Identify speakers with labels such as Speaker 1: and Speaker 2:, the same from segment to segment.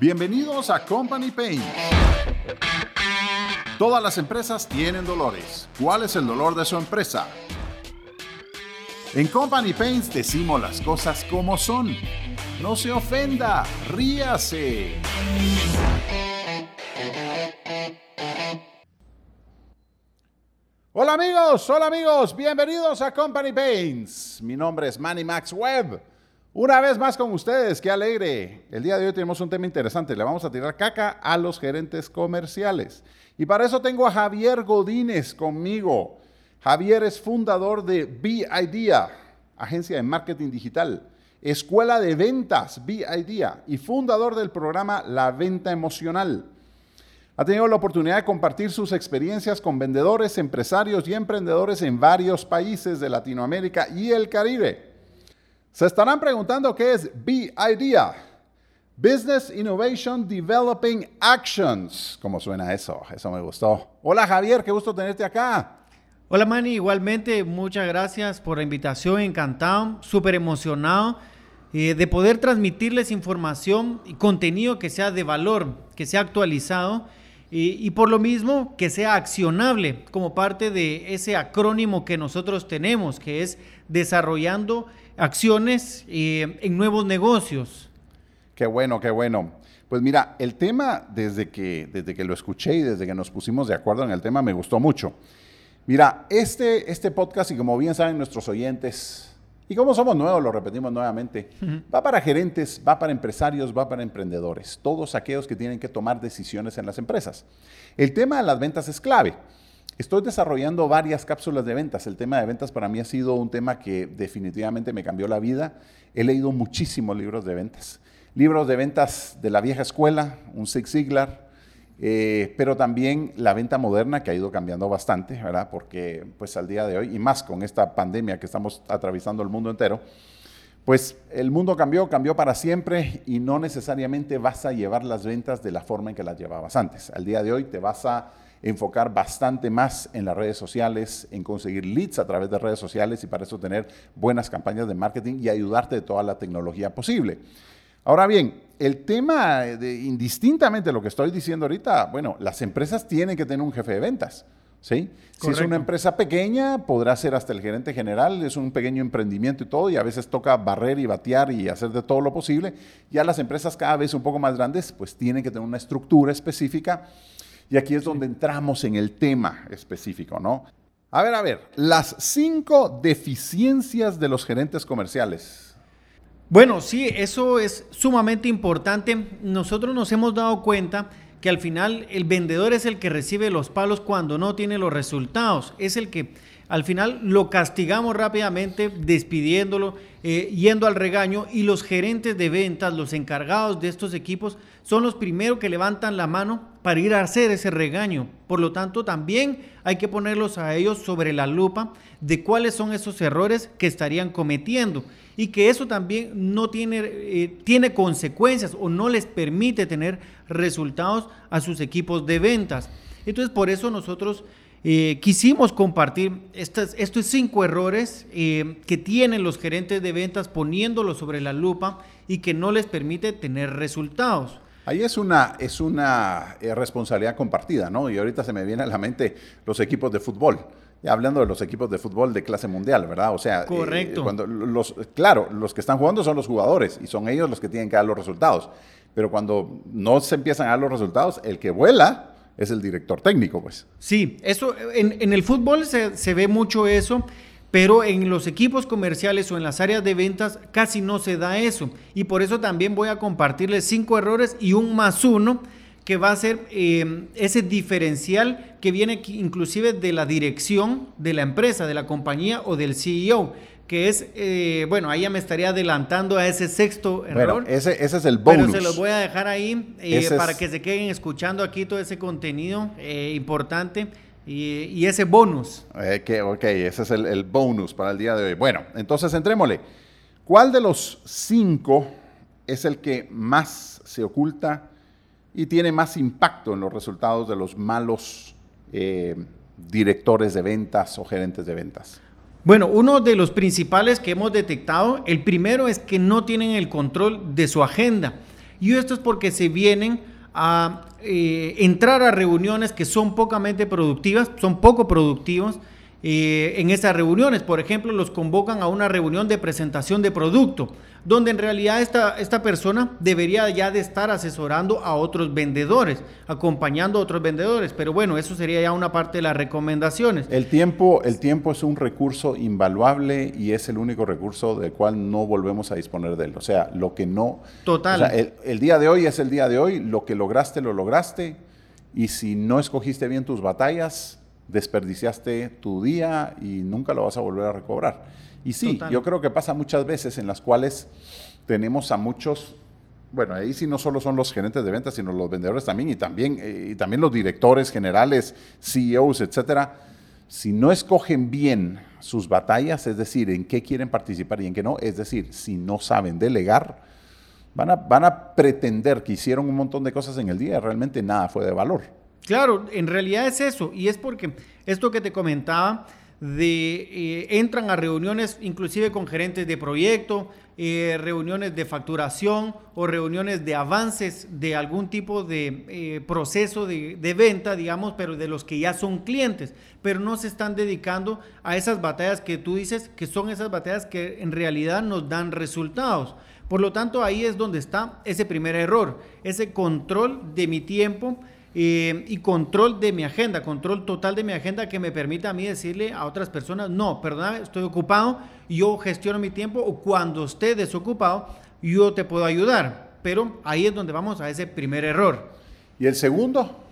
Speaker 1: Bienvenidos a Company Pain. Todas las empresas tienen dolores. ¿Cuál es el dolor de su empresa? En Company Paints decimos las cosas como son. No se ofenda, ríase. Hola amigos, hola amigos, bienvenidos a Company Paints. Mi nombre es Manny Max Webb. Una vez más con ustedes, qué alegre. El día de hoy tenemos un tema interesante. Le vamos a tirar caca a los gerentes comerciales. Y para eso tengo a Javier Godínez conmigo. Javier es fundador de B-Idea, agencia de marketing digital, escuela de ventas B-Idea y fundador del programa La Venta Emocional. Ha tenido la oportunidad de compartir sus experiencias con vendedores, empresarios y emprendedores en varios países de Latinoamérica y el Caribe. Se estarán preguntando qué es B-IDEA. Business Innovation Developing Actions. ¿Cómo suena eso? Eso me gustó. Hola Javier, qué gusto tenerte acá.
Speaker 2: Hola Manny, igualmente muchas gracias por la invitación, encantado, súper emocionado eh, de poder transmitirles información y contenido que sea de valor, que sea actualizado y, por lo mismo que sea accionable como parte de ese acrónimo que nosotros tenemos, que es desarrollando acciones eh, en nuevos negocios.
Speaker 1: Qué bueno, qué bueno. Pues mira, el tema desde que, desde que lo escuché y desde que nos pusimos de acuerdo en el tema me gustó mucho. Mira, este, este podcast, y como bien saben nuestros oyentes, y como somos nuevos, lo repetimos nuevamente, va para gerentes, va para empresarios, va para emprendedores, todos aquellos que tienen que tomar decisiones en las empresas. El tema de las ventas es clave. Estoy desarrollando varias cápsulas de ventas. El tema de ventas para mí ha sido un tema que definitivamente me cambió la vida. He leído muchísimos libros de ventas. Libros de ventas de la vieja escuela, un Zig Ziglar, eh, pero también la venta moderna que ha ido cambiando bastante, ¿verdad? Porque pues al día de hoy, y más con esta pandemia que estamos atravesando el mundo entero, pues el mundo cambió, cambió para siempre y no necesariamente vas a llevar las ventas de la forma en que las llevabas antes. Al día de hoy te vas a enfocar bastante más en las redes sociales, en conseguir leads a través de redes sociales y para eso tener buenas campañas de marketing y ayudarte de toda la tecnología posible. Ahora bien, el tema de indistintamente lo que estoy diciendo ahorita, bueno, las empresas tienen que tener un jefe de ventas. ¿sí? Si es una empresa pequeña, podrá ser hasta el gerente general, es un pequeño emprendimiento y todo, y a veces toca barrer y batear y hacer de todo lo posible. Ya las empresas cada vez un poco más grandes, pues tienen que tener una estructura específica, y aquí es donde entramos en el tema específico, ¿no? A ver, a ver, las cinco deficiencias de los gerentes comerciales.
Speaker 2: Bueno, sí, eso es sumamente importante. Nosotros nos hemos dado cuenta que al final el vendedor es el que recibe los palos cuando no tiene los resultados. Es el que al final lo castigamos rápidamente despidiéndolo, eh, yendo al regaño y los gerentes de ventas, los encargados de estos equipos, son los primeros que levantan la mano para ir a hacer ese regaño. Por lo tanto, también hay que ponerlos a ellos sobre la lupa de cuáles son esos errores que estarían cometiendo y que eso también no tiene, eh, tiene consecuencias o no les permite tener resultados a sus equipos de ventas. Entonces, por eso nosotros eh, quisimos compartir estas, estos cinco errores eh, que tienen los gerentes de ventas poniéndolos sobre la lupa y que no les permite tener resultados.
Speaker 1: Ahí es una, es una responsabilidad compartida, ¿no? Y ahorita se me viene a la mente los equipos de fútbol hablando de los equipos de fútbol de clase mundial, ¿verdad? O sea,
Speaker 2: eh,
Speaker 1: cuando los, claro, los que están jugando son los jugadores y son ellos los que tienen que dar los resultados. Pero cuando no se empiezan a dar los resultados, el que vuela es el director técnico, pues.
Speaker 2: Sí, eso en, el fútbol se, ve mucho eso, pero en los equipos comerciales o en las áreas de ventas casi no se da eso. Y por eso también voy a compartirles cinco errores y un más uno que va a ser eh, ese diferencial que viene inclusive de la dirección de la empresa, de la compañía o del CEO, que es, eh, bueno, ahí ya me estaría adelantando a ese sexto error.
Speaker 1: ese, ese, es el bonus.
Speaker 2: Pero se los voy a dejar ahí eh, para que se queden escuchando aquí todo ese contenido importante. Y, ese bonus.
Speaker 1: que, ok, ese es el, el bonus para el día de hoy. Bueno, entonces entrémosle. ¿Cuál de los cinco es el que más se oculta y tiene más impacto en los resultados de los malos eh, directores de ventas o gerentes de ventas?
Speaker 2: Bueno, uno de los principales que hemos detectado, el primero es que no tienen el control de su agenda. Y esto es porque se vienen a eh, entrar a reuniones que son pocamente productivas, son poco productivos eh, en esas reuniones. Por ejemplo, los convocan a una reunión de presentación de producto, donde en realidad esta, esta persona debería ya de estar asesorando a otros vendedores, acompañando a otros vendedores. Pero bueno, eso sería ya una parte de las recomendaciones.
Speaker 1: El tiempo, el tiempo es un recurso invaluable y es el único recurso del cual no volvemos a disponer de él. O sea, lo que no...
Speaker 2: Total.
Speaker 1: O sea, el, el día de hoy es el día de hoy, lo que lograste, lo lograste. Y si no escogiste bien tus batallas, desperdiciaste tu día y nunca lo vas a volver a recobrar. Y sí,
Speaker 2: Total.
Speaker 1: yo creo que pasa muchas veces en las cuales tenemos a muchos, bueno, ahí sí no solo son los gerentes de ventas, sino los vendedores también y también, eh, y también los directores generales, CEOs, etcétera. Si no escogen bien sus batallas, es decir, en qué quieren participar y en qué no, es decir, si no saben delegar, van a, van a pretender que hicieron un montón de cosas en el día y realmente nada fue de valor.
Speaker 2: Claro, en realidad es eso, y es porque esto que te comentaba, de eh, entran a reuniones inclusive con gerentes de proyecto, eh, reuniones de facturación o reuniones de avances de algún tipo de eh, proceso de, de venta, digamos, pero de los que ya son clientes, pero no se están dedicando a esas batallas que tú dices que son esas batallas que en realidad nos dan resultados. Por lo tanto, ahí es donde está ese primer error, ese control de mi tiempo eh, y control de mi agenda, control total de mi agenda que me permita a mí decirle a otras personas, no, perdóname, estoy ocupado, yo gestiono mi tiempo o cuando esté desocupado, yo te puedo ayudar. Pero ahí es donde vamos a ese primer error.
Speaker 1: ¿Y el segundo?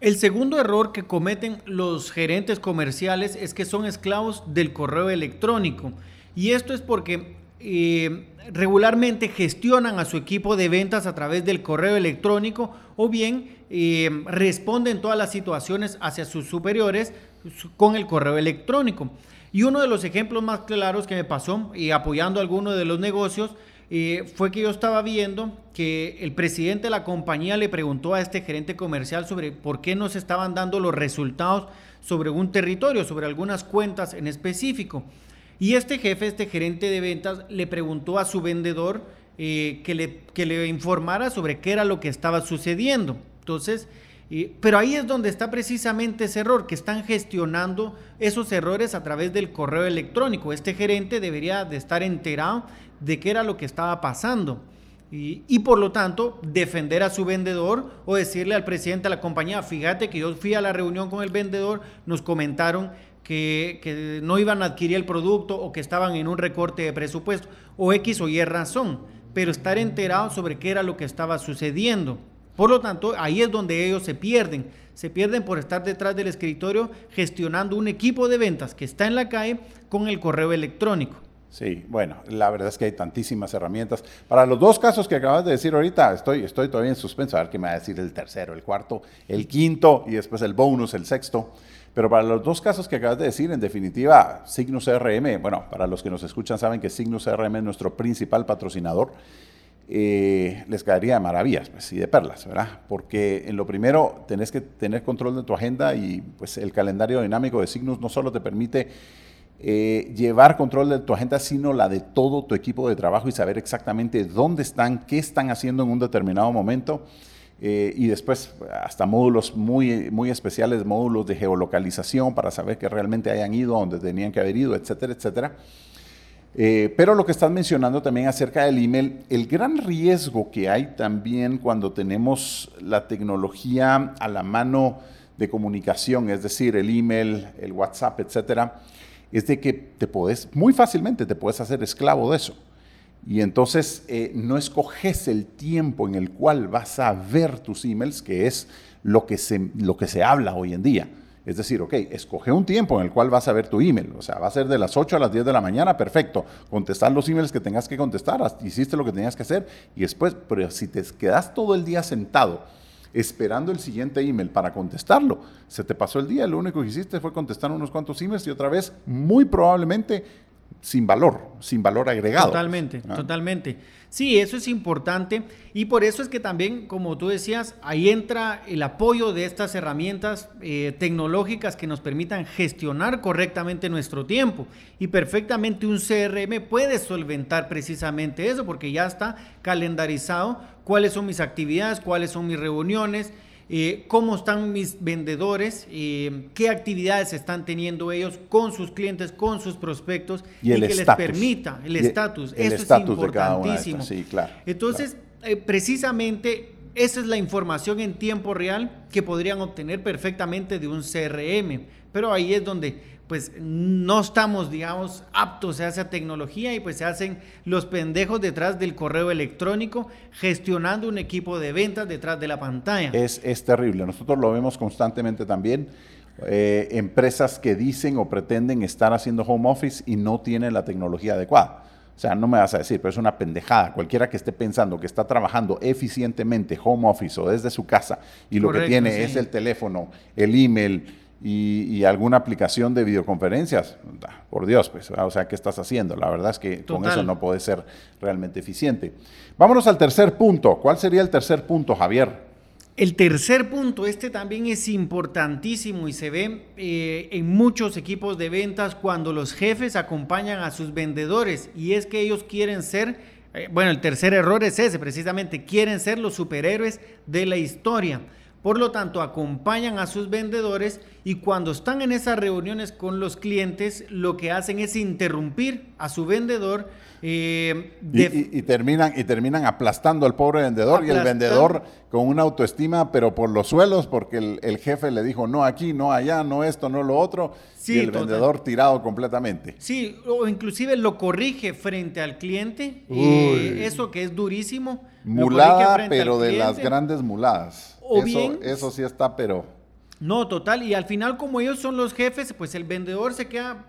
Speaker 2: El segundo error que cometen los gerentes comerciales es que son esclavos del correo electrónico. Y esto es porque eh, regularmente gestionan a su equipo de ventas a través del correo electrónico o bien eh, responden todas las situaciones hacia sus superiores con el correo electrónico. Y uno de los ejemplos más claros que me pasó, y apoyando alguno de los negocios, eh, fue que yo estaba viendo que el presidente de la compañía le preguntó a este gerente comercial sobre por qué no se estaban dando los resultados sobre un territorio, sobre algunas cuentas en específico. Y este jefe, este gerente de ventas, le preguntó a su vendedor eh, que, le, que le informara sobre qué era lo que estaba sucediendo. Entonces, eh, pero ahí es donde está precisamente ese error, que están gestionando esos errores a través del correo electrónico. Este gerente debería de estar enterado de qué era lo que estaba pasando. Y, y, por lo tanto defender a su vendedor o decirle al presidente de la compañía, fíjate que yo fui a la reunión con el vendedor, nos comentaron que, no iban a adquirir el producto o que estaban en un recorte de presupuesto o X o Y razón, pero estar enterado sobre qué era lo que estaba sucediendo. Por lo tanto, ahí es donde ellos se pierden. Se pierden por estar detrás del escritorio gestionando un equipo de ventas que está en la calle con el correo electrónico.
Speaker 1: Sí, bueno, la verdad es que hay tantísimas herramientas. Para los dos casos que acabas de decir ahorita, estoy, estoy todavía en suspenso, a ver qué me va a decir el tercero, el cuarto, el quinto y después el bonus, el sexto. Pero para los dos casos que acabas de decir, en definitiva, Signus CRM, bueno, para los que nos escuchan saben que Signus CRM es nuestro principal patrocinador, eh, les caería de maravillas pues, y de perlas, ¿verdad? Porque en lo primero tenés que tener control de tu agenda y pues el calendario dinámico de Signus no solo te permite eh, llevar control de tu agenda, sino la de todo tu equipo de trabajo y saber exactamente dónde están, qué están haciendo en un determinado momento. Eh, y después hasta módulos muy, muy especiales, módulos de geolocalización para saber que realmente hayan ido donde tenían que haber ido, etcétera, etcétera. Eh, pero lo que estás mencionando también acerca del email, el gran riesgo que hay también cuando tenemos la tecnología a la mano de comunicación, es decir, el email, el WhatsApp, etcétera, es de que te puedes, muy fácilmente te puedes hacer esclavo de eso. Y entonces eh, no escoges el tiempo en el cual vas a ver tus emails, que es lo que se, lo que se habla hoy en día. Es decir, ok, escoge un tiempo en el cual vas a ver tu email. O sea, va a ser de las 8 a las 10 de la mañana, perfecto. Contestar los emails que tengas que contestar, hiciste lo que tenías que hacer. Y después, pero si te quedas todo el día sentado esperando el siguiente email para contestarlo, se te pasó el día, lo único que hiciste fue contestar unos cuantos emails y otra vez, muy probablemente sin valor, sin valor agregado.
Speaker 2: Totalmente, totalmente. Sí, eso es importante y por eso es que también, como tú decías, ahí entra el apoyo de estas herramientas eh, tecnológicas que nos permitan gestionar correctamente nuestro tiempo y perfectamente un CRM puede solventar precisamente eso porque ya está calendarizado cuáles son mis actividades, cuáles son mis reuniones, eh, cómo están mis vendedores, eh, qué actividades están teniendo ellos con sus clientes, con sus prospectos
Speaker 1: y, que les
Speaker 2: permita el estatus. Eso es importantísimo.
Speaker 1: Sí, claro,
Speaker 2: Entonces, eh, precisamente esa es la información en tiempo real que podrían obtener perfectamente de un CRM. Pero ahí es donde pues no estamos, digamos, aptos a esa tecnología y pues se hacen los pendejos detrás del correo electrónico gestionando un equipo de ventas detrás de la pantalla.
Speaker 1: Es, es terrible, nosotros lo vemos constantemente también. Eh, empresas que dicen o pretenden estar haciendo home office y no tienen la tecnología adecuada. O sea, no me vas a decir, pero es una pendejada. Cualquiera que esté pensando que está trabajando eficientemente home office o desde su casa y lo que tiene es el teléfono, el email, y, alguna aplicación de videoconferencias, por Dios, pues, o sea, ¿qué estás haciendo? La verdad es que con eso no puede ser realmente eficiente. Vámonos al tercer punto. ¿Cuál sería el tercer punto, Javier?
Speaker 2: El tercer punto, este también es importantísimo y se ve eh, en muchos equipos de ventas cuando los jefes acompañan a sus vendedores y es que ellos quieren ser, eh, bueno, el tercer error es ese, precisamente, quieren ser los superhéroes de la historia. Por lo tanto, acompañan a sus vendedores y cuando están en esas reuniones con los clientes, lo que hacen es interrumpir a su vendedor.
Speaker 1: Eh, y, terminan, y terminan aplastando al pobre vendedor y el vendedor con una autoestima, pero por los suelos, porque el, jefe le dijo no aquí, no allá, no esto, no lo otro, y el vendedor tirado completamente.
Speaker 2: Sí, o inclusive lo corrige frente al cliente, eh, eso que es durísimo.
Speaker 1: Mulada, pero de las grandes muladas eso, Eso sí está, pero...
Speaker 2: No, total. Y al final, como ellos son los jefes, pues el vendedor se queda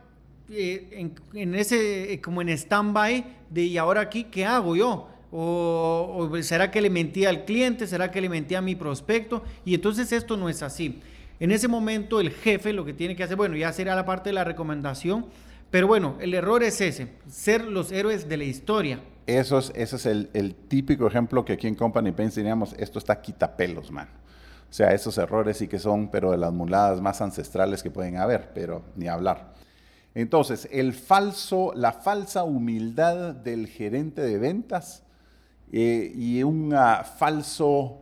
Speaker 2: eh, en, ese, eh, como en stand-by de, ¿y ahora aquí qué hago yo? O, será que le mentí al cliente? ¿Será que le mentí a mi prospecto? Y entonces esto no es así. En ese momento el jefe lo que tiene que hacer, bueno, ya será la parte de la recomendación, pero bueno, el error es ese, ser los héroes de la historia.
Speaker 1: Eso es, ese es el, típico ejemplo que aquí en Company Paints teníamos, esto está quitapelos, man. O sea, esos errores sí que son, pero de las muladas más ancestrales que pueden haber, pero ni hablar. Entonces, el falso, la falsa humildad del gerente de ventas eh, y un falso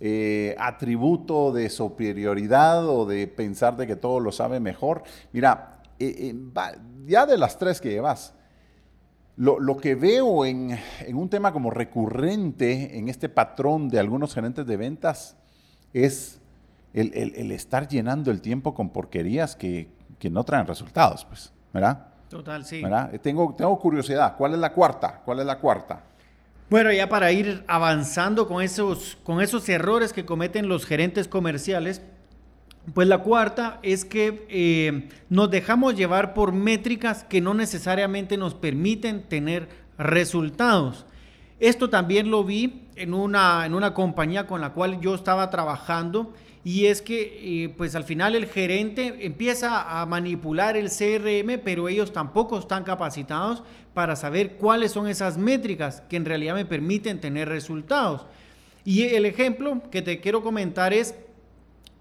Speaker 1: eh, atributo de superioridad o de pensar que todo lo sabe mejor. Mira, eh, ya de las tres que llevas, lo, que veo en, un tema como recurrente en este patrón de algunos gerentes de ventas es el, estar llenando el tiempo con porquerías que, no traen resultados, pues, ¿verdad?
Speaker 2: Total, sí.
Speaker 1: Tengo, tengo curiosidad, ¿cuál es la cuarta? ¿Cuál es la cuarta?
Speaker 2: Bueno, ya para ir avanzando con esos, con esos errores que cometen los gerentes comerciales, pues la cuarta es que eh, nos dejamos llevar por métricas que no necesariamente nos permiten tener resultados. Esto también lo vi en una, en una compañía con la cual yo estaba trabajando y es que eh, pues al final el gerente empieza a manipular el CRM, pero ellos tampoco están capacitados para saber cuáles son esas métricas que en realidad me permiten tener resultados. Y el ejemplo que te quiero comentar es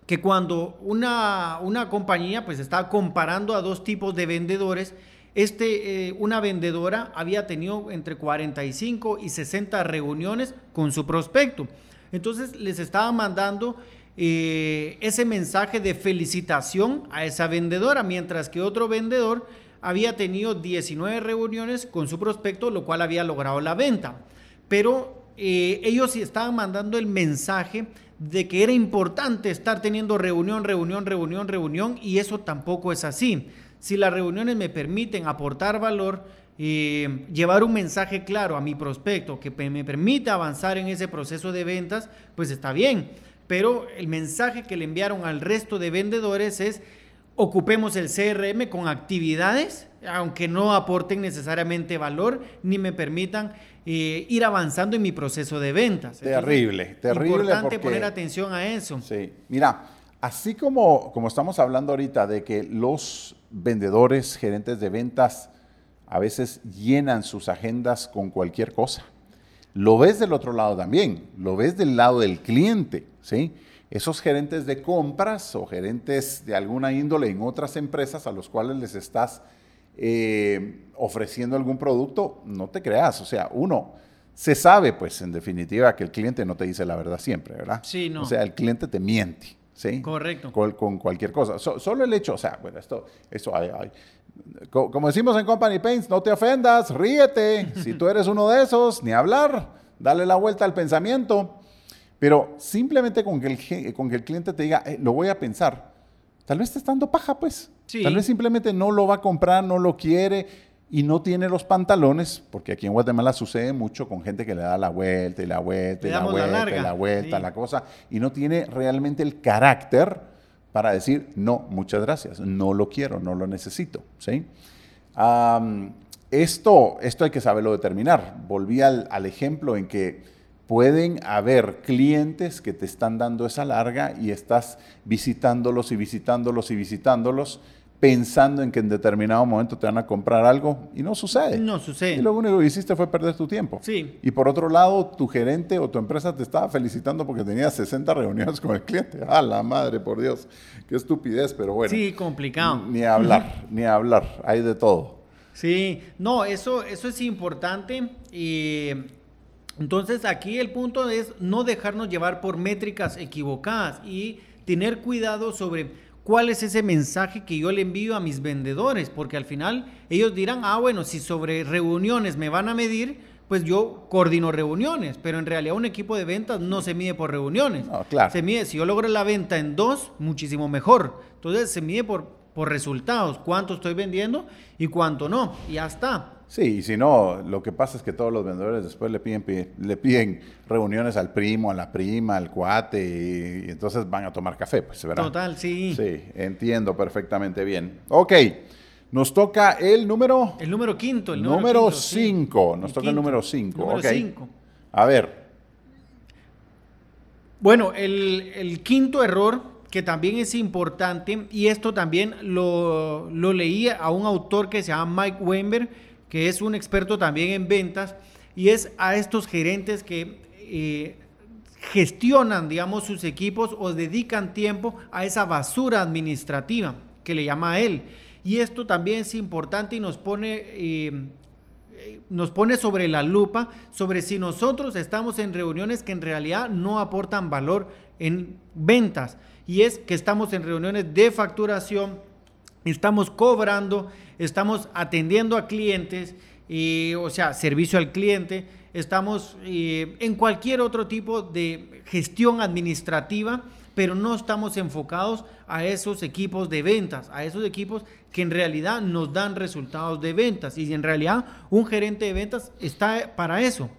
Speaker 2: que cuando una, una compañía pues estaba comparando a dos tipos de vendedores, este, eh, una vendedora había tenido entre 45 y 60 reuniones con su prospecto. Entonces les estaba mandando eh, ese mensaje de felicitación a esa vendedora, mientras que otro vendedor había tenido 19 reuniones con su prospecto, lo cual había logrado la venta. Pero eh, ellos estaban mandando el mensaje de que era importante estar teniendo reunión, reunión, reunión, reunión, y eso tampoco es así. Si las reuniones me permiten aportar valor, eh, llevar un mensaje claro a mi prospecto que me permita avanzar en ese proceso de ventas, pues está bien. Pero el mensaje que le enviaron al resto de vendedores es, ocupemos el CRM con actividades, aunque no aporten necesariamente valor, ni me permitan eh, ir avanzando en mi proceso de ventas.
Speaker 1: Terrible, terrible.
Speaker 2: Importante poner atención a eso.
Speaker 1: Sí, mira, así como, como estamos hablando ahorita de que los vendedores, gerentes de ventas, a veces llenan sus agendas con cualquier cosa. Lo ves del otro lado también, lo ves del lado del cliente, ¿sí? Esos gerentes de compras o gerentes de alguna índole en otras empresas a los cuales les estás eh, ofreciendo algún producto, no te creas, o sea, uno, se sabe, pues, en definitiva, que el cliente no te dice la verdad siempre, ¿verdad?
Speaker 2: Sí, no.
Speaker 1: O sea, el cliente te miente, ¿sí?
Speaker 2: Correcto.
Speaker 1: Con, cualquier cosa. solo el hecho, o sea, bueno, esto, esto hay, como decimos en Company Paints, no te ofendas, ríete. Si tú eres uno de esos, ni hablar, dale la vuelta al pensamiento. Pero simplemente con que el, con que el cliente te diga, eh, lo voy a pensar, tal vez te está dando paja, pues. Tal vez simplemente no lo va a comprar, no lo quiere y no tiene los pantalones, porque aquí en Guatemala sucede mucho con gente que le da la vuelta y la vuelta y la vuelta y la vuelta, la cosa, y no tiene realmente el carácter para decir, no, muchas gracias, no lo quiero, no lo necesito. ¿sí? esto, esto hay que saberlo determinar. Volví al, al ejemplo en que pueden haber clientes que te están dando esa larga y estás visitándolos y visitándolos y visitándolos pensando en que en determinado momento te van a comprar algo y no sucede.
Speaker 2: No sucede.
Speaker 1: Y lo único que hiciste fue perder tu tiempo.
Speaker 2: Sí.
Speaker 1: Y por otro lado, tu gerente o tu empresa te estaba felicitando porque tenías 60 reuniones con el cliente. ¡Ah, la madre, por Dios! Qué estupidez, pero bueno.
Speaker 2: Sí, complicado.
Speaker 1: Ni hablar, ni hablar. Hay de todo.
Speaker 2: Sí, no, eso, eso es importante. Y entonces aquí el punto es no dejarnos llevar por métricas equivocadas y tener cuidado sobre cuál es ese mensaje que yo le envío a mis vendedores, porque al final ellos dirán, ah, bueno, si sobre reuniones me van a medir, pues yo coordino reuniones, pero en realidad un equipo de ventas no se mide por reuniones.
Speaker 1: claro.
Speaker 2: Se mide, si yo logro la venta en dos, muchísimo mejor. Entonces se mide por, por resultados, cuánto estoy vendiendo y cuánto no, y ya está.
Speaker 1: Sí, y si no, lo que pasa es que todos los vendedores después le piden, le piden reuniones al primo, a la prima, al cuate, y, entonces van a tomar café, pues, ¿verdad?
Speaker 2: Total, sí.
Speaker 1: Sí, entiendo perfectamente bien. Ok, nos toca el número...
Speaker 2: El número quinto, el
Speaker 1: número 5. Nos toca el número 5.
Speaker 2: Número 5.
Speaker 1: A ver.
Speaker 2: Bueno, el, el, quinto error, que también es importante, y esto también lo, lo leí a un autor que se llama Mike Wember, que es un experto también en ventas, y es a estos gerentes que eh, gestionan, digamos, sus equipos o dedican tiempo a esa basura administrativa que le llama a él. Y esto también es importante y nos pone, eh, nos pone sobre la lupa sobre si nosotros estamos en reuniones que en realidad no aportan valor en ventas. Y es que estamos en reuniones de facturación, estamos cobrando, estamos atendiendo a clientes, y, o sea, servicio al cliente, estamos eh, en cualquier otro tipo de gestión administrativa, pero no estamos enfocados a esos equipos de ventas, a esos equipos que en realidad nos dan resultados de ventas. Y en realidad un gerente de ventas está para eso,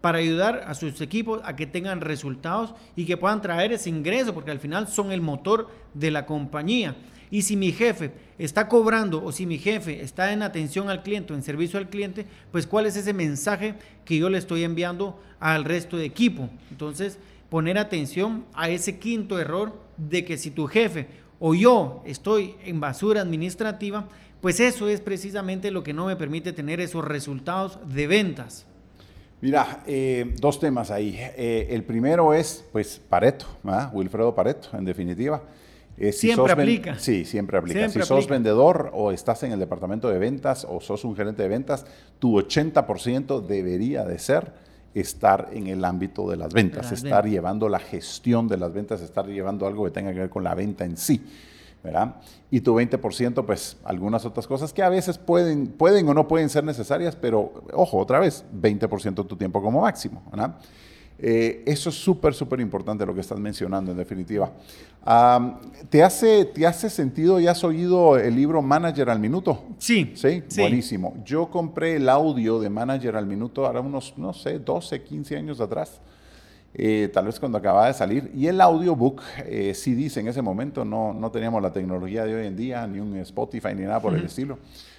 Speaker 2: para ayudar a sus equipos a que tengan resultados y que puedan traer ese ingreso, porque al final son el motor de la compañía. Y si mi jefe está cobrando o si mi jefe está en atención al cliente en servicio al cliente, pues cuál es ese mensaje que yo le estoy enviando al resto de equipo. Entonces, poner atención a ese quinto error de que si tu jefe o yo estoy en basura administrativa, pues eso es precisamente lo que no me permite tener esos resultados de ventas.
Speaker 1: Mira, eh, dos temas ahí. Eh, el primero es, pues, Pareto, Wilfredo Pareto, en definitiva.
Speaker 2: Eh, siempre aplica.
Speaker 1: Sí, siempre aplica. si sos vendedor o estás en el departamento de ventas o sos un gerente de ventas, tu 80% debería de ser estar en el ámbito de las ventas, estar llevando la gestión de las ventas, estar llevando algo que tenga que ver con la venta en sí. ¿verdad? Y tu 20%, pues algunas otras cosas que a veces pueden, pueden o no pueden ser necesarias, pero ojo, otra vez, 20% de tu tiempo como máximo. ¿verdad? Eh, eso es súper, súper importante lo que estás mencionando, en definitiva. ¿te, hace, ¿Te hace sentido y has oído el libro Manager al Minuto?
Speaker 2: Sí,
Speaker 1: sí. buenísimo. Yo compré el audio de Manager al Minuto ahora unos, no sé, 12, 15 años atrás. Eh, tal vez cuando acababa de salir. Y el audiobook, eh, sí dice en ese momento, no, no teníamos la tecnología de hoy en día, ni un Spotify, ni nada por el estilo.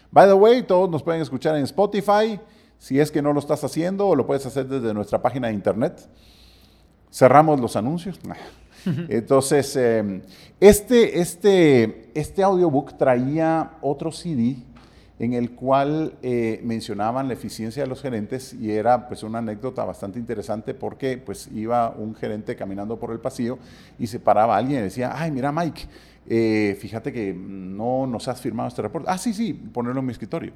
Speaker 1: By the way, todos nos pueden escuchar en Spotify. Si es que no lo estás haciendo, lo puedes hacer desde nuestra página de internet. Cerramos los anuncios. Entonces, em, este, este, este audiobook traía otro CD en el cual eh, mencionaban la eficiencia de los gerentes y era pues una anécdota bastante interesante porque pues iba un gerente caminando por el pasillo y se paraba alguien y decía, ay, mira Mike, eh, fíjate que no nos has firmado este reporte. Ah, sí, sí, ponerlo en mi escritorio.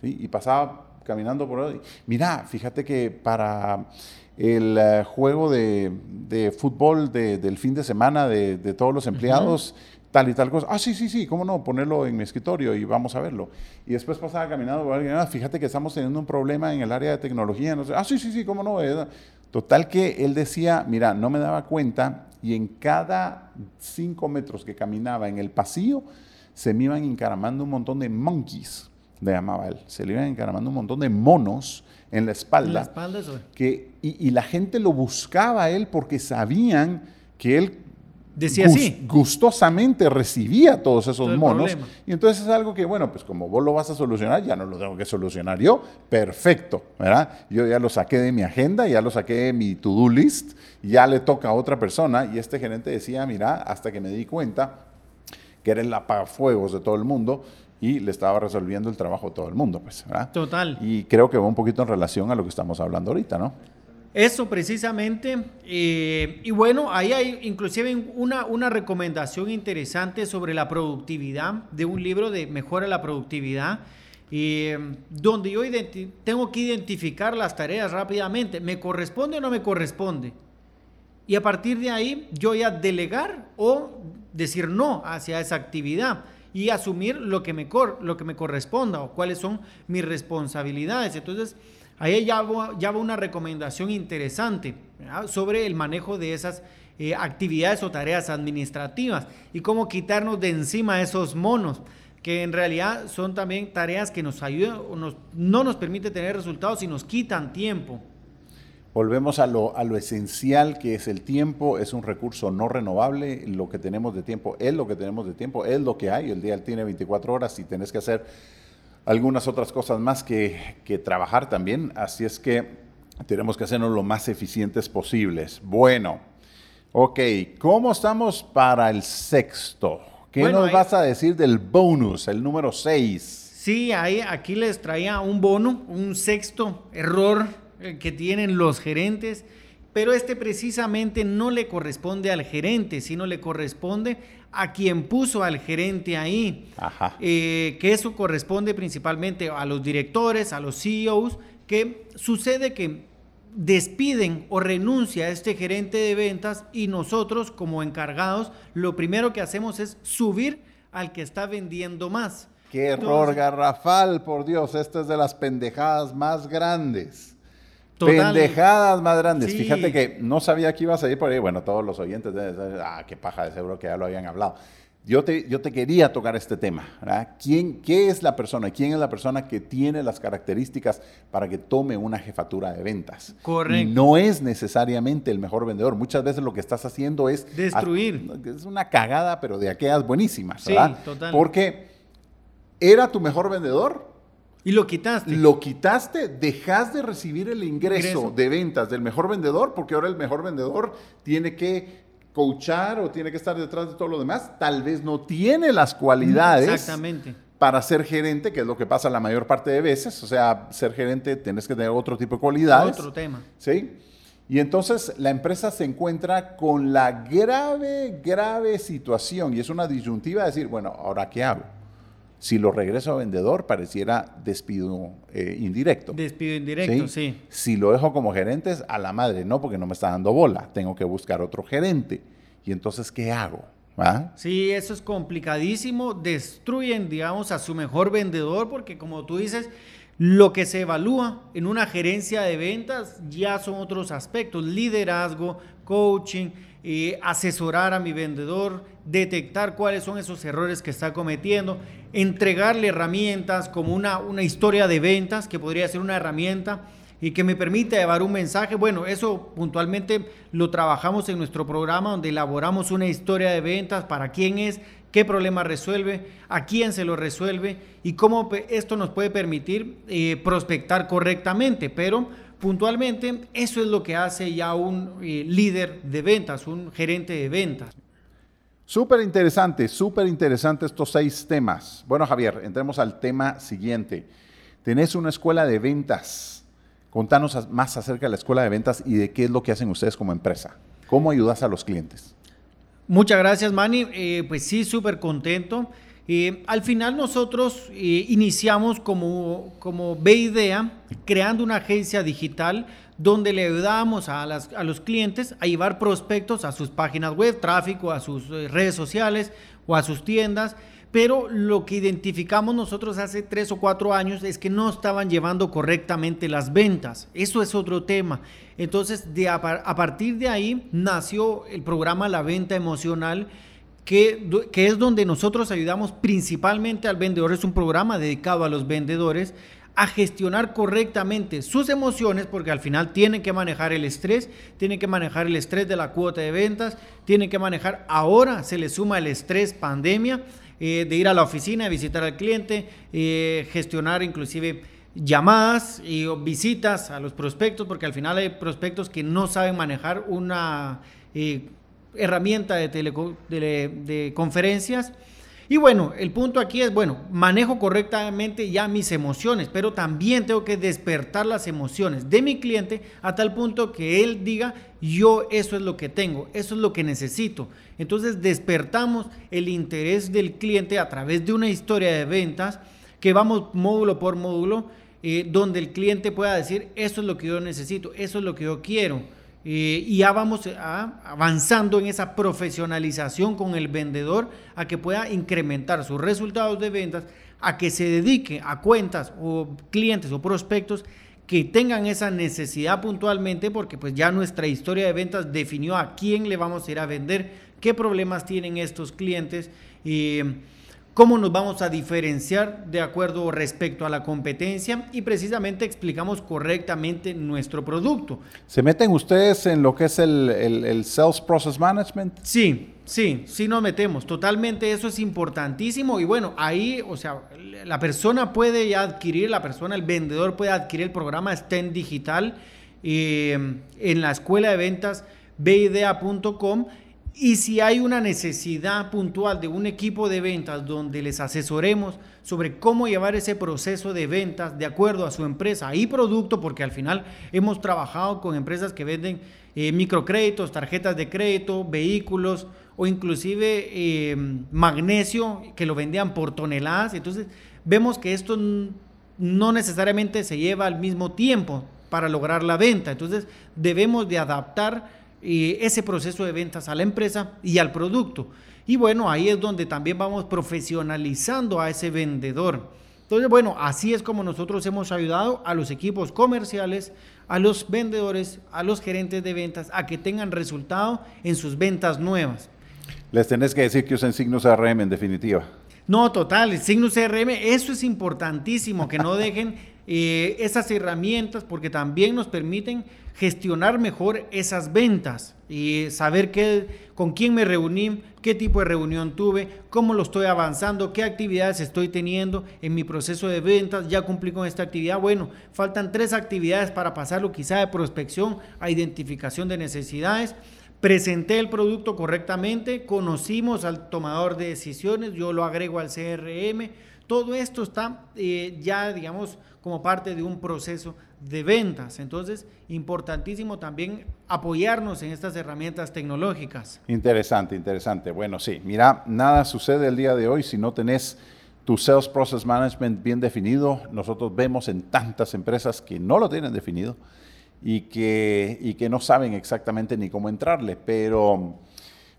Speaker 1: ¿Sí? Y pasaba caminando por ahí. Mira, fíjate que para el eh, juego de, fútbol del fin de semana de, todos los empleados, tal y tal cosa. Ah, sí, sí, sí, cómo no, ponerlo en mi escritorio y vamos a verlo. Y después pasaba caminando por alguien, ah, fíjate que estamos teniendo un problema en el área de tecnología. No sé. Ah, sí, sí, sí, cómo no. Total que él decía, mira, no me daba cuenta y en cada cinco metros que caminaba en el pasillo se me iban encaramando un montón de monkeys, le llamaba él. Se le iban encaramando un montón de monos en la espalda. En la
Speaker 2: espalda, eso.
Speaker 1: Que, y, y la gente lo buscaba a él porque sabían que él
Speaker 2: Decía así.
Speaker 1: Gustosamente recibía todos esos monos. Y entonces es algo que, bueno, pues como vos lo vas a solucionar, ya no lo tengo que solucionar yo. Perfecto, ¿verdad? Yo ya lo saqué de mi agenda, ya lo saqué de mi to-do list, ya le toca a otra persona. Y este gerente decía, mira, hasta que me di cuenta que era el apagafuegos de todo el mundo y le estaba resolviendo el trabajo a todo el mundo, pues, ¿verdad?
Speaker 2: Total.
Speaker 1: Y creo que va un poquito en relación a lo que estamos hablando ahorita, ¿no?
Speaker 2: Eso precisamente. Eh, y bueno, ahí hay inclusive una, una recomendación interesante sobre la productividad de un libro de Mejora la Productividad. Eh, donde yo tengo que identificar las tareas rápidamente. ¿Me corresponde o no me corresponde? Y a partir de ahí yo ya delegar o decir no hacia esa actividad y asumir lo que me, lo que me corresponda o cuáles son mis responsabilidades. Entonces, Ahí ya va, una recomendación interesante sobre el manejo de esas eh, actividades o tareas administrativas y cómo quitarnos de encima esos monos que en realidad son también tareas que nos ayudan, o no nos permite tener resultados y nos quitan tiempo.
Speaker 1: Volvemos a lo, a lo esencial que es el tiempo, es un recurso no renovable, lo que tenemos de tiempo es lo que tenemos de tiempo, es lo que hay, el día tiene 24 horas y tenés que hacer algunas otras cosas más que, trabajar también, así es que tenemos que hacernos lo más eficientes posibles. Bueno, ok, ¿cómo estamos para el sexto? ¿Qué nos vas a decir del bonus, el número 6?
Speaker 2: Sí, ahí, aquí les traía un bono, un sexto error que tienen los gerentes, pero este precisamente no le corresponde al gerente, sino le corresponde a quien puso al gerente ahí, eh, que eso corresponde principalmente a los directores, a los CEOs, que sucede que despiden o renuncia a este gerente de ventas y nosotros como encargados lo primero que hacemos es subir al que está vendiendo más.
Speaker 1: Qué error garrafal, por Dios, esta es de las pendejadas más grandes. Pendejadas más grandes. Fíjate que no sabía que ibas a ir por ahí. Bueno, todos los oyentes, ah, qué paja, de seguro que ya lo habían hablado. Yo te, yo te quería tocar este tema. ¿Quién, ¿Qué es la persona? ¿Quién es la persona que tiene las características para que tome una jefatura de ventas?
Speaker 2: Correcto.
Speaker 1: No es necesariamente el mejor vendedor. Muchas veces lo que estás haciendo es...
Speaker 2: Destruir.
Speaker 1: es una cagada, pero de aquellas buenísimas.
Speaker 2: Sí, total.
Speaker 1: Porque era tu mejor vendedor,
Speaker 2: y lo quitaste.
Speaker 1: Lo quitaste, dejas de recibir el ingreso, de ventas del mejor vendedor, porque ahora el mejor vendedor tiene que coachar o tiene que estar detrás de todo lo demás. Tal vez no tiene las cualidades.
Speaker 2: Exactamente.
Speaker 1: Para ser gerente, que es lo que pasa la mayor parte de veces. O sea, ser gerente tienes que tener otro tipo de cualidades.
Speaker 2: Otro tema.
Speaker 1: Sí. Y entonces la empresa se encuentra con la grave, grave situación y es una disyuntiva de decir, bueno, ¿ahora qué hago? Si lo regreso a vendedor, pareciera despido eh, indirecto.
Speaker 2: Despido indirecto, ¿Sí?
Speaker 1: Si lo dejo como gerente, a la madre, no, porque no me está dando bola. Tengo que buscar otro gerente. Y entonces, ¿qué hago? ¿Ah?
Speaker 2: Sí, eso es complicadísimo. Destruyen, digamos, a su mejor vendedor, porque como tú dices, lo que se evalúa en una gerencia de ventas ya son otros aspectos, liderazgo, coaching, eh, asesorar a mi vendedor, detectar cuáles son esos errores que está cometiendo, entregarle herramientas como una, una historia de ventas, que podría ser una herramienta y que me permita llevar un mensaje. Bueno, eso puntualmente lo trabajamos en nuestro programa donde elaboramos una historia de ventas para quién es, qué problema resuelve, a quién se lo resuelve y cómo esto nos puede permitir eh, prospectar correctamente. Pero puntualmente eso es lo que hace ya un eh, líder de ventas, un gerente de ventas.
Speaker 1: Súper interesante, súper interesante estos seis temas. Bueno, Javier, entremos al tema siguiente. Tenés una escuela de ventas. Contanos más acerca de la escuela de ventas y de qué es lo que hacen ustedes como empresa. ¿Cómo ayudas a los clientes?
Speaker 2: Muchas gracias, Manny. Eh, pues sí, súper contento. Eh, al final nosotros eh, iniciamos como, como B-Idea creando una agencia digital donde le ayudamos a, a, los clientes a llevar prospectos a sus páginas web, tráfico, a sus redes sociales o a sus tiendas pero lo que identificamos nosotros hace tres o cuatro años es que no estaban llevando correctamente las ventas. Eso es otro tema. Entonces, a, partir de ahí nació el programa La Venta Emocional. Que, es donde nosotros ayudamos principalmente al vendedor, es un programa dedicado a los vendedores a gestionar correctamente sus emociones, porque al final tienen que manejar el estrés, tienen que manejar el estrés de la cuota de ventas, tienen que manejar, ahora se le suma el estrés pandemia, eh, de ir a la oficina, visitar al cliente, eh, gestionar inclusive llamadas y visitas a los prospectos, porque al final hay prospectos que no saben manejar una eh, herramienta de, de conferencias y bueno, el punto aquí es, bueno, manejo correctamente ya mis emociones, pero también tengo que despertar las emociones de mi cliente a tal punto que él diga, yo eso es lo que tengo, eso es lo que necesito. Entonces despertamos el interés del cliente a través de una historia de ventas que vamos módulo por módulo, eh, donde el cliente pueda decir, eso es lo que yo necesito, eso es lo que yo quiero. Eh, y ya vamos avanzando en esa profesionalización con el vendedor a que pueda incrementar sus resultados de ventas, a que se dedique a cuentas o clientes o prospectos que tengan esa necesidad puntualmente, porque pues ya nuestra historia de ventas definió a quién le vamos a ir a vender, qué problemas tienen estos clientes. y cómo nos vamos a diferenciar de acuerdo respecto a la competencia y precisamente explicamos correctamente nuestro producto.
Speaker 1: ¿Se meten ustedes en lo que es el, Sales Process Management?
Speaker 2: Sí, sí, sí nos metemos. Totalmente eso es importantísimo y bueno, ahí, o sea, la persona puede ya adquirir, la persona, el vendedor puede adquirir el programa STEM Digital eh, en la escuela de ventas bidea.com y si hay una necesidad puntual de un equipo de ventas donde les asesoremos sobre cómo llevar ese proceso de ventas de acuerdo a su empresa y producto, porque al final hemos trabajado con empresas que venden eh, microcréditos, tarjetas de crédito, vehículos o inclusive eh, magnesio que lo vendían por toneladas. Entonces vemos que esto no necesariamente se lleva al mismo tiempo para lograr la venta. Entonces debemos de adaptar ese proceso de ventas a la empresa y al producto. Y bueno, ahí es donde también vamos profesionalizando a ese vendedor. Entonces, bueno, así es como nosotros hemos ayudado a los equipos comerciales, a los vendedores, a los gerentes de ventas a que tengan resultado en sus ventas nuevas.
Speaker 1: Les tenés que decir que usen signos CRM en definitiva.
Speaker 2: No, total, signos CRM, eso es importantísimo, que no dejen eh, esas herramientas porque también nos permiten gestionar mejor esas ventas y saber qué, con quién me reuní, qué tipo de reunión tuve, cómo lo estoy avanzando, qué actividades estoy teniendo en mi proceso de ventas, ya cumplí con esta actividad, bueno, faltan tres actividades para pasarlo quizá de prospección a identificación de necesidades. Presenté el producto correctamente, conocimos al tomador de decisiones, yo lo agrego al CRM, todo esto está eh, ya, digamos, como parte de un proceso de ventas. Entonces, importantísimo también apoyarnos en estas herramientas tecnológicas.
Speaker 1: Interesante, interesante. Bueno, sí, mira, nada sucede el día de hoy si no tenés tu Sales Process Management bien definido. Nosotros vemos en tantas empresas que no lo tienen definido y que, y que no saben exactamente ni cómo entrarle, pero...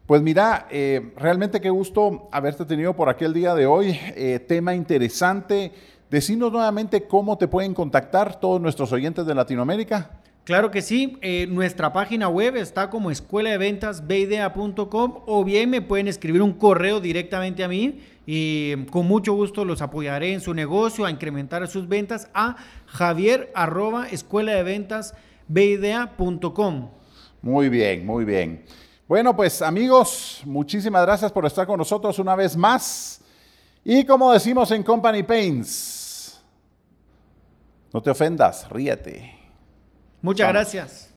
Speaker 1: Pues mira, eh, realmente qué gusto haberte tenido por aquí el día de hoy. Eh, tema interesante. Decinos nuevamente cómo te pueden contactar todos nuestros oyentes de Latinoamérica.
Speaker 2: Claro que sí, eh, nuestra página web está como escuela de ventas o bien me pueden escribir un correo directamente a mí y con mucho gusto los apoyaré en su negocio a incrementar sus ventas a javier arroba escuela de ventas
Speaker 1: Muy bien, muy bien. Bueno, pues amigos, muchísimas gracias por estar con nosotros una vez más. Y como decimos en Company Pains, no te ofendas, ríete.
Speaker 2: Muchas gracias.